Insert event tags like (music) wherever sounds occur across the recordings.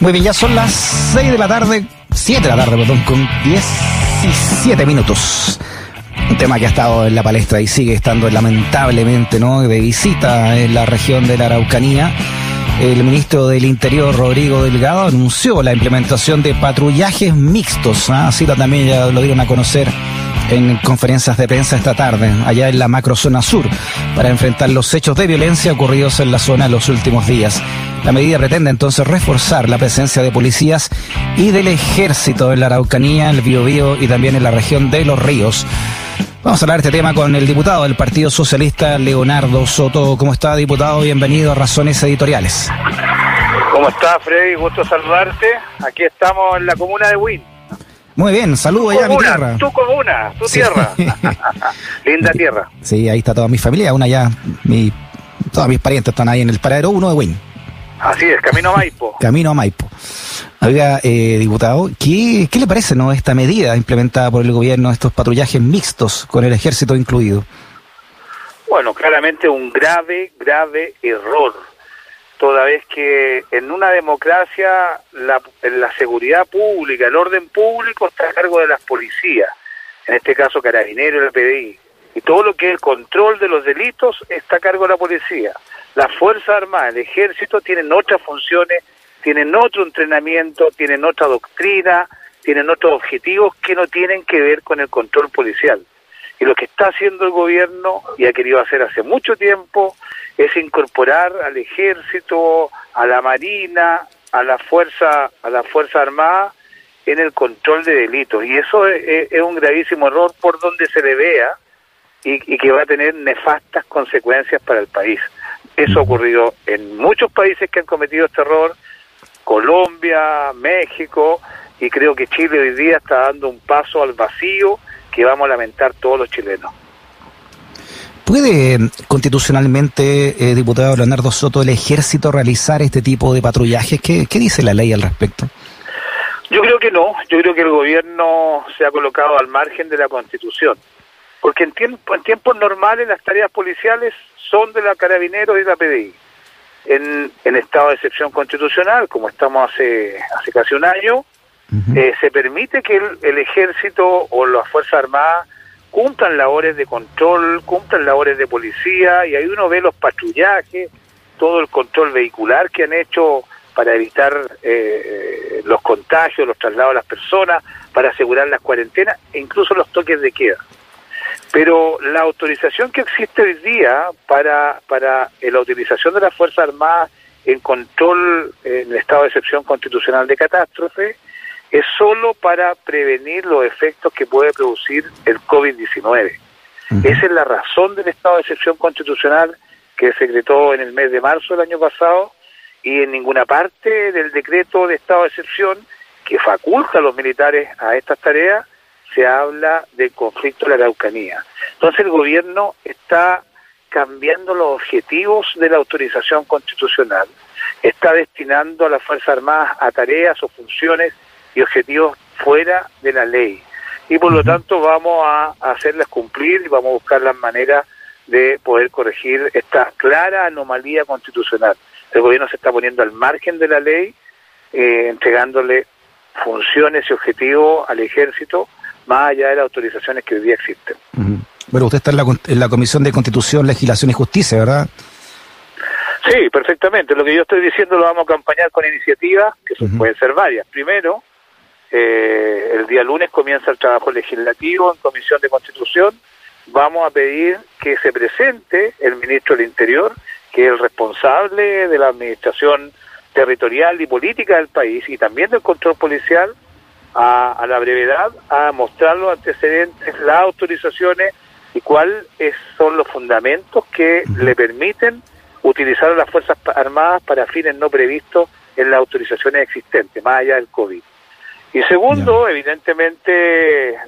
Muy bien, ya son las 6 de la tarde, 7 de la tarde, perdón, con 17 minutos. Un tema que ha estado en la palestra y sigue estando lamentablemente, ¿no? De visita en la región de la Araucanía. El ministro del Interior, Rodrigo Delgado, anunció la implementación de patrullajes mixtos. ¿ah? Así también ya lo dieron a conocer en conferencias de prensa esta tarde, allá en la macrozona sur, para enfrentar los hechos de violencia ocurridos en la zona en los últimos días. La medida pretende entonces reforzar la presencia de policías y del ejército en la Araucanía, el Biobío y también en la región de Los Ríos. Vamos a hablar de este tema con el diputado del Partido Socialista, Leonardo Soto. ¿Cómo está, diputado? Bienvenido a Razones Editoriales. ¿Cómo está, Freddy? Gusto saludarte. Aquí estamos en la comuna de Wynn. Muy bien, saludo allá a mi tierra. Tu comuna, tu tierra. (laughs) Linda tierra. Sí, ahí está toda mi familia, una ya, mi, todos mis parientes están ahí en el paradero uno de Wynn. Así es, camino a Maipo. (laughs) camino a Maipo. Oiga, eh, diputado, ¿qué, ¿qué le parece no esta medida implementada por el gobierno, estos patrullajes mixtos con el ejército incluido? Bueno, claramente un grave, grave error, vez que en una democracia la, la seguridad pública, el orden público está a cargo de las policías, en este caso Carabineros y el PDI, y todo lo que es el control de los delitos está a cargo de la policía. Las Fuerzas Armadas, el Ejército tienen otras funciones tienen otro entrenamiento, tienen otra doctrina, tienen otros objetivos que no tienen que ver con el control policial. Y lo que está haciendo el gobierno, y ha querido hacer hace mucho tiempo, es incorporar al ejército, a la marina, a la fuerza, a la fuerza armada en el control de delitos. Y eso es, un gravísimo error por donde se le vea y, y, que va a tener nefastas consecuencias para el país. Eso ha ocurrido en muchos países que han cometido este error Colombia, México, y creo que Chile hoy día está dando un paso al vacío que vamos a lamentar todos los chilenos. ¿Puede constitucionalmente, eh, diputado Leonardo Soto, el ejército realizar este tipo de patrullajes? ¿Qué, ¿Qué, dice la ley al respecto? Yo creo que no, yo creo que el gobierno se ha colocado al margen de la constitución, porque en, tiempo, en tiempos normales las tareas policiales son de la Carabineros y de la PDI en, en estado de excepción constitucional, como estamos hace, hace casi un año, eh, se permite que el, ejército o las Fuerzas Armadas cumplan labores de control, cumplan labores de policía, y ahí uno ve los patrullajes, todo el control vehicular que han hecho para evitar eh, los contagios, los traslados de las personas, para asegurar las cuarentenas e incluso los toques de queda. Pero la autorización que existe hoy día para, para la utilización de las Fuerzas Armadas en control en el estado de excepción constitucional de catástrofe es solo para prevenir los efectos que puede producir el COVID-19. Esa es la razón del estado de excepción constitucional que se decretó en el mes de marzo del año pasado y en ninguna parte del decreto de estado de excepción que faculta a los militares a estas tareas se habla del conflicto de la Araucanía. Entonces el gobierno está cambiando los objetivos de la autorización constitucional, está destinando a las Fuerzas Armadas a tareas o funciones y objetivos fuera de la ley. Y por lo tanto vamos a hacerlas cumplir y vamos a buscar las maneras de poder corregir esta clara anomalía constitucional. El gobierno se está poniendo al margen de la ley, eh, entregándole funciones y objetivos al ejército más allá de las autorizaciones que hoy día existen. Bueno, usted está en la, en la Comisión de Constitución, Legislación y Justicia, ¿verdad? Sí, perfectamente. Lo que yo estoy diciendo lo vamos a acompañar con iniciativas, que pueden ser varias. Primero, eh, el día lunes comienza el trabajo legislativo en Comisión de Constitución. Vamos a pedir que se presente el ministro del Interior, que es el responsable de la administración territorial y política del país y también del control policial, a, la brevedad a mostrar los antecedentes, las autorizaciones y cuáles son los fundamentos que le permiten utilizar a las Fuerzas Armadas para fines no previstos en las autorizaciones existentes, más allá del COVID. Y segundo, evidentemente,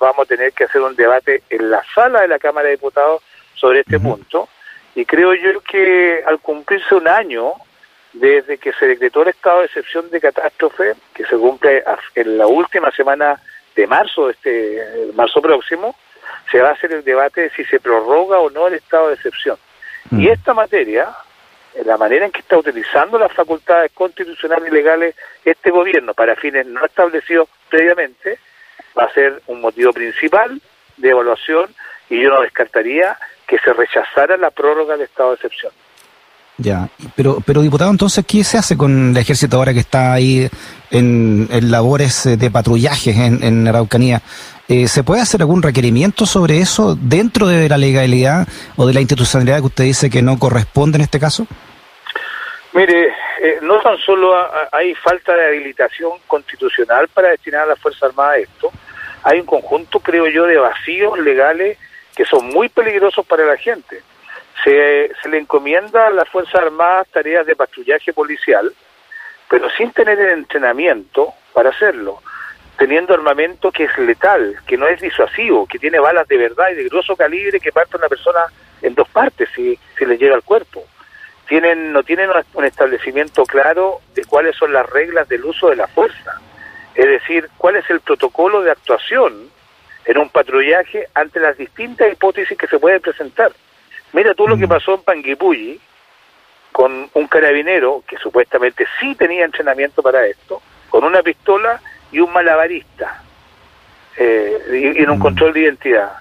vamos a tener que hacer un debate en la sala de la Cámara de Diputados sobre este punto. Y creo yo que al cumplirse un año desde que se decretó el estado de excepción de catástrofe, que se cumple en la última semana de marzo, este marzo próximo, se va a hacer el debate de si se prorroga o no el estado de excepción. Y esta materia, la manera en que está utilizando las facultades constitucionales y legales este gobierno para fines no establecidos previamente, va a ser un motivo principal de evaluación y yo no descartaría que se rechazara la prórroga del estado de excepción. Ya, pero, pero diputado, entonces, ¿qué se hace con el ejército ahora que está ahí en, labores de patrullaje en, en Araucanía? Eh, ¿Se puede hacer algún requerimiento sobre eso dentro de la legalidad o de la institucionalidad que usted dice que no corresponde en este caso? Mire, eh, no tan solo hay falta de habilitación constitucional para destinar a la Fuerza Armada esto, hay un conjunto, creo yo, de vacíos legales que son muy peligrosos para la gente. Se, se le encomienda a las Fuerzas Armadas tareas de patrullaje policial, pero sin tener el entrenamiento para hacerlo, teniendo armamento que es letal, que no es disuasivo, que tiene balas de verdad y de grosso calibre que parten a una persona en dos partes si, si le llega al cuerpo. Tienen, no tienen un establecimiento claro de cuáles son las reglas del uso de la fuerza, es decir, cuál es el protocolo de actuación en un patrullaje ante las distintas hipótesis que se pueden presentar. Mira tú lo que mm. pasó en Panguipulli con un carabinero que supuestamente sí tenía entrenamiento para esto, con una pistola y un malabarista eh, y, en un mm. control de identidad.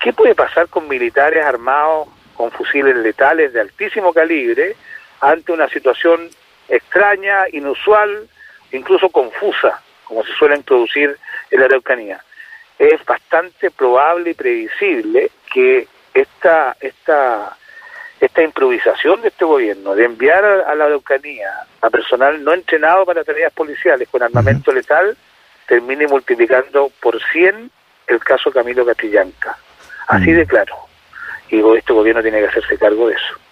¿Qué puede pasar con militares armados con fusiles letales de altísimo calibre ante una situación extraña, inusual, incluso confusa, como se suele introducir en la Araucanía? Es bastante probable y previsible que esta, esta, esta improvisación de este gobierno de enviar a, la Araucanía a personal no entrenado para tareas policiales con armamento letal termine multiplicando por 100 el caso Camilo Catrillanca. Así de claro. Y este gobierno tiene que hacerse cargo de eso.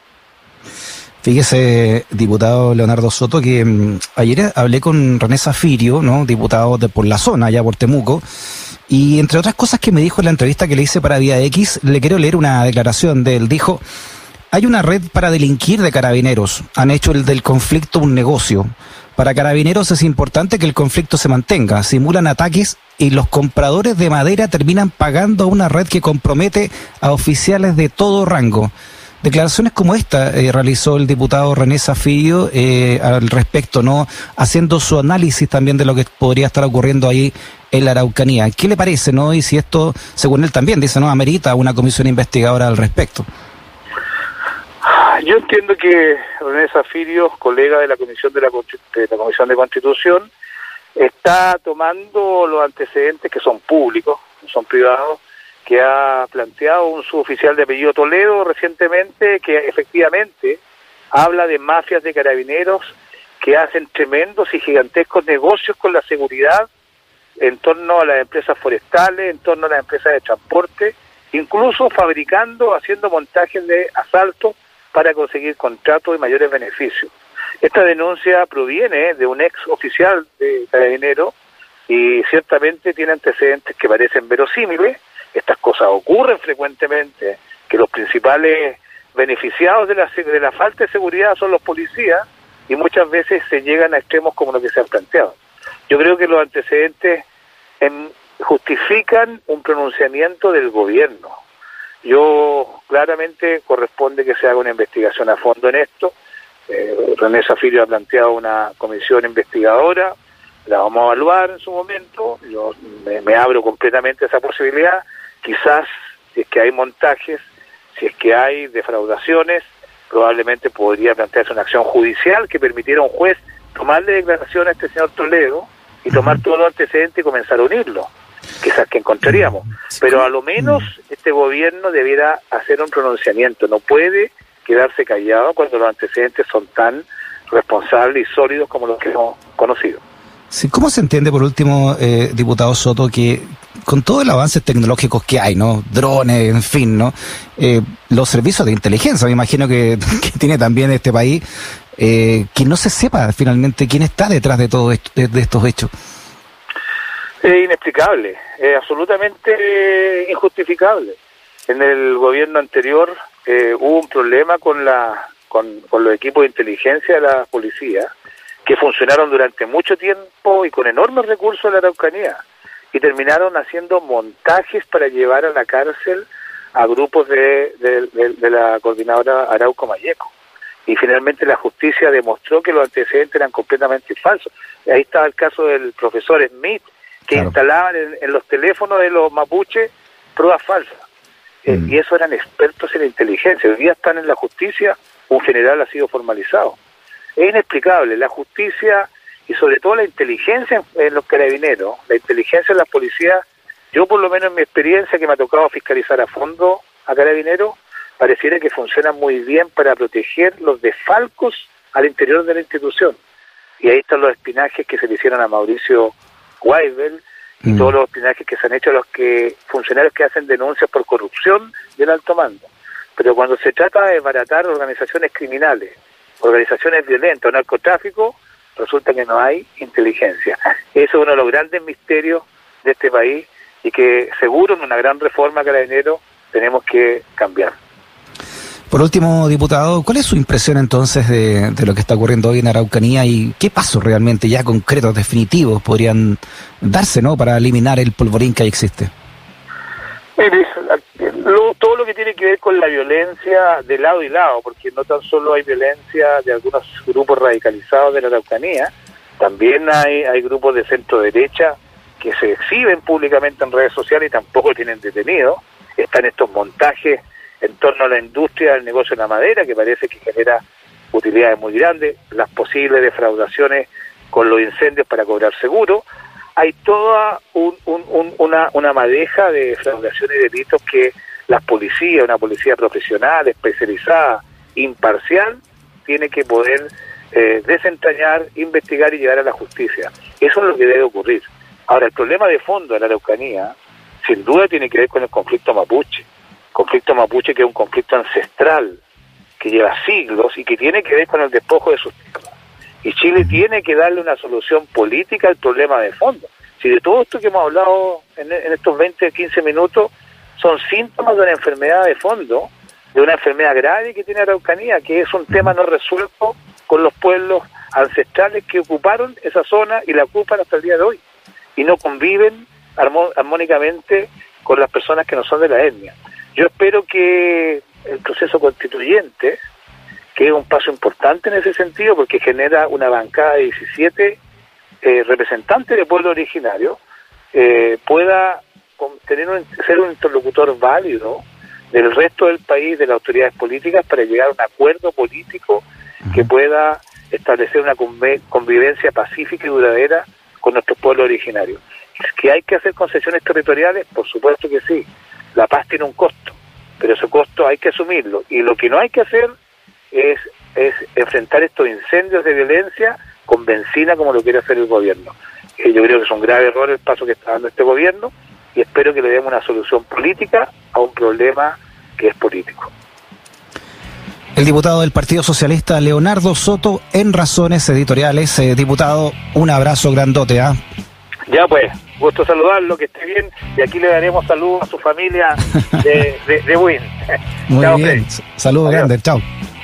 Fíjese, diputado Leonardo Soto, que mm, ayer hablé con René Zafirio, ¿no? diputado de por la zona, allá por Temuco, y entre otras cosas que me dijo en la entrevista que le hice para Vía X, le quiero leer una declaración de él. Dijo, hay una red para delinquir de carabineros, han hecho el del conflicto un negocio. Para carabineros es importante que el conflicto se mantenga, simulan ataques y los compradores de madera terminan pagando a una red que compromete a oficiales de todo rango. Declaraciones como esta eh, realizó el diputado René Zafillo eh, al respecto, ¿no? Haciendo su análisis también de lo que podría estar ocurriendo ahí en la Araucanía. ¿Qué le parece, no? Y si esto, según él también dice, ¿no? Amerita una comisión investigadora al respecto. (laughs) Yo entiendo que René Zafirio, colega de la Comisión de la, Comisión de Constitución, está tomando los antecedentes que son públicos, no son privados, que ha planteado un suboficial de apellido Toledo recientemente, que efectivamente habla de mafias de carabineros que hacen tremendos y gigantescos negocios con la seguridad en torno a las empresas forestales, en torno a las empresas de transporte, incluso fabricando, haciendo montajes de asalto para conseguir contratos y mayores beneficios. Esta denuncia proviene de un ex oficial de carabinero y ciertamente tiene antecedentes que parecen verosímiles, estas cosas ocurren frecuentemente, que los principales beneficiados de la, de la falta de seguridad son los policías y muchas veces se llegan a extremos como lo que se ha planteado. Yo creo que los antecedentes justifican un pronunciamiento del gobierno. Yo claramente corresponde que se haga una investigación a fondo en esto. Eh, René Zafirio ha planteado una comisión investigadora, la vamos a evaluar en su momento. Yo me abro completamente a esa posibilidad quizás si es que hay montajes, si es que hay defraudaciones, probablemente podría plantearse una acción judicial que permitiera a un juez tomarle declaración a este señor Toledo y tomar todo los antecedentes y comenzar a unirlo, quizás que encontraríamos. Pero a lo menos este gobierno debiera hacer un pronunciamiento, no puede quedarse callado cuando los antecedentes son tan responsables y sólidos como los que hemos conocido. Sí, ¿Cómo se entiende, por último, eh, diputado Soto, que con todo el avance tecnológico que hay, ¿no? Drones, en fin, ¿no? Eh, los servicios de inteligencia, me imagino (laughs) que, tiene también este país, eh, que no se sepa finalmente quién está detrás de todo esto, de, estos hechos. Es inexplicable, es absolutamente injustificable. En el gobierno anterior eh, hubo un problema con, la, con, con los equipos de inteligencia de la policía que funcionaron durante mucho tiempo y con enormes recursos en la Araucanía y terminaron haciendo montajes para llevar a la cárcel a grupos de, de, la coordinadora Arauco Mayeco. Y finalmente la justicia demostró que los antecedentes eran completamente falsos. Ahí estaba el caso del profesor Smith, que instalaban en, los teléfonos de los mapuches pruebas falsas. Eh, mm. y eso eran expertos en inteligencia. Hoy día están en la justicia, un general ha sido formalizado. Es inexplicable. La justicia y sobre todo la inteligencia en, los carabineros, la inteligencia en las policías, yo por lo menos en mi experiencia que me ha tocado fiscalizar a fondo a carabineros, pareciera que funciona muy bien para proteger los desfalcos al interior de la institución. Y ahí están los espinajes que se le hicieron a Mauricio Weibel y mm. todos los espinajes que se han hecho a los que funcionarios que hacen denuncias por corrupción del alto mando. Pero cuando se trata de baratar organizaciones criminales, organizaciones violentas, narcotráfico, resulta que no hay inteligencia. Eso es uno de los grandes misterios de este país y que seguro en una gran reforma carabinero tenemos que cambiar. Por último, diputado, ¿cuál es su impresión entonces de, lo que está ocurriendo hoy en Araucanía y qué pasos realmente ya concretos, definitivos, podrían darse ¿no? para eliminar el polvorín que ahí existe? todo lo que tiene que ver con la violencia de lado y lado, porque no tan solo hay violencia de algunos grupos radicalizados de la Araucanía, también hay, hay grupos de centro derecha que se exhiben públicamente en redes sociales y tampoco tienen detenidos. Están estos montajes en torno a la industria del negocio de la madera, que parece que genera utilidades muy grandes, las posibles defraudaciones con los incendios para cobrar seguro, hay toda una, una madeja de defraudaciones y delitos que la policía, una policía profesional, especializada, imparcial, tiene que poder eh, desentrañar, investigar y llegar a la justicia. Eso es lo que debe ocurrir. Ahora, el problema de fondo de la Araucanía, sin duda tiene que ver con el conflicto mapuche. Conflicto mapuche que es un conflicto ancestral, que lleva siglos y que tiene que ver con el despojo de sus tierras. Y Chile tiene que darle una solución política al problema de fondo. Si de todo esto que hemos hablado en, en estos 20, 15 minutos son síntomas de una enfermedad de fondo, de una enfermedad grave que tiene Araucanía, que es un tema no resuelto con los pueblos ancestrales que ocuparon esa zona y la ocupan hasta el día de hoy. Y no conviven armónicamente con las personas que no son de la etnia. Yo espero que el proceso constituyente, que es un paso importante en ese sentido, porque genera una bancada de 17 eh, representantes de pueblo originario, eh, pueda tener ser un interlocutor válido del resto del país, de las autoridades políticas, para llegar a un acuerdo político que pueda establecer una convivencia pacífica y duradera con nuestros pueblos originarios. ¿Que hay que hacer concesiones territoriales? Por supuesto que sí. La paz tiene un costo, pero ese costo hay que asumirlo. Y lo que no hay que hacer es, es enfrentar estos incendios de violencia con benzina como lo quiere hacer el gobierno. yo creo que es un grave error el paso que está dando este gobierno y espero que le demos una solución política a un problema que es político. El diputado del Partido Socialista, Leonardo Soto, en Razones Editoriales. Eh, diputado, un abrazo grandote. ¿ah? Ya pues, gusto saludarlo, que esté bien, y aquí le daremos saludos a su familia de, de, Win. Muy bien, saludos grandes, chao.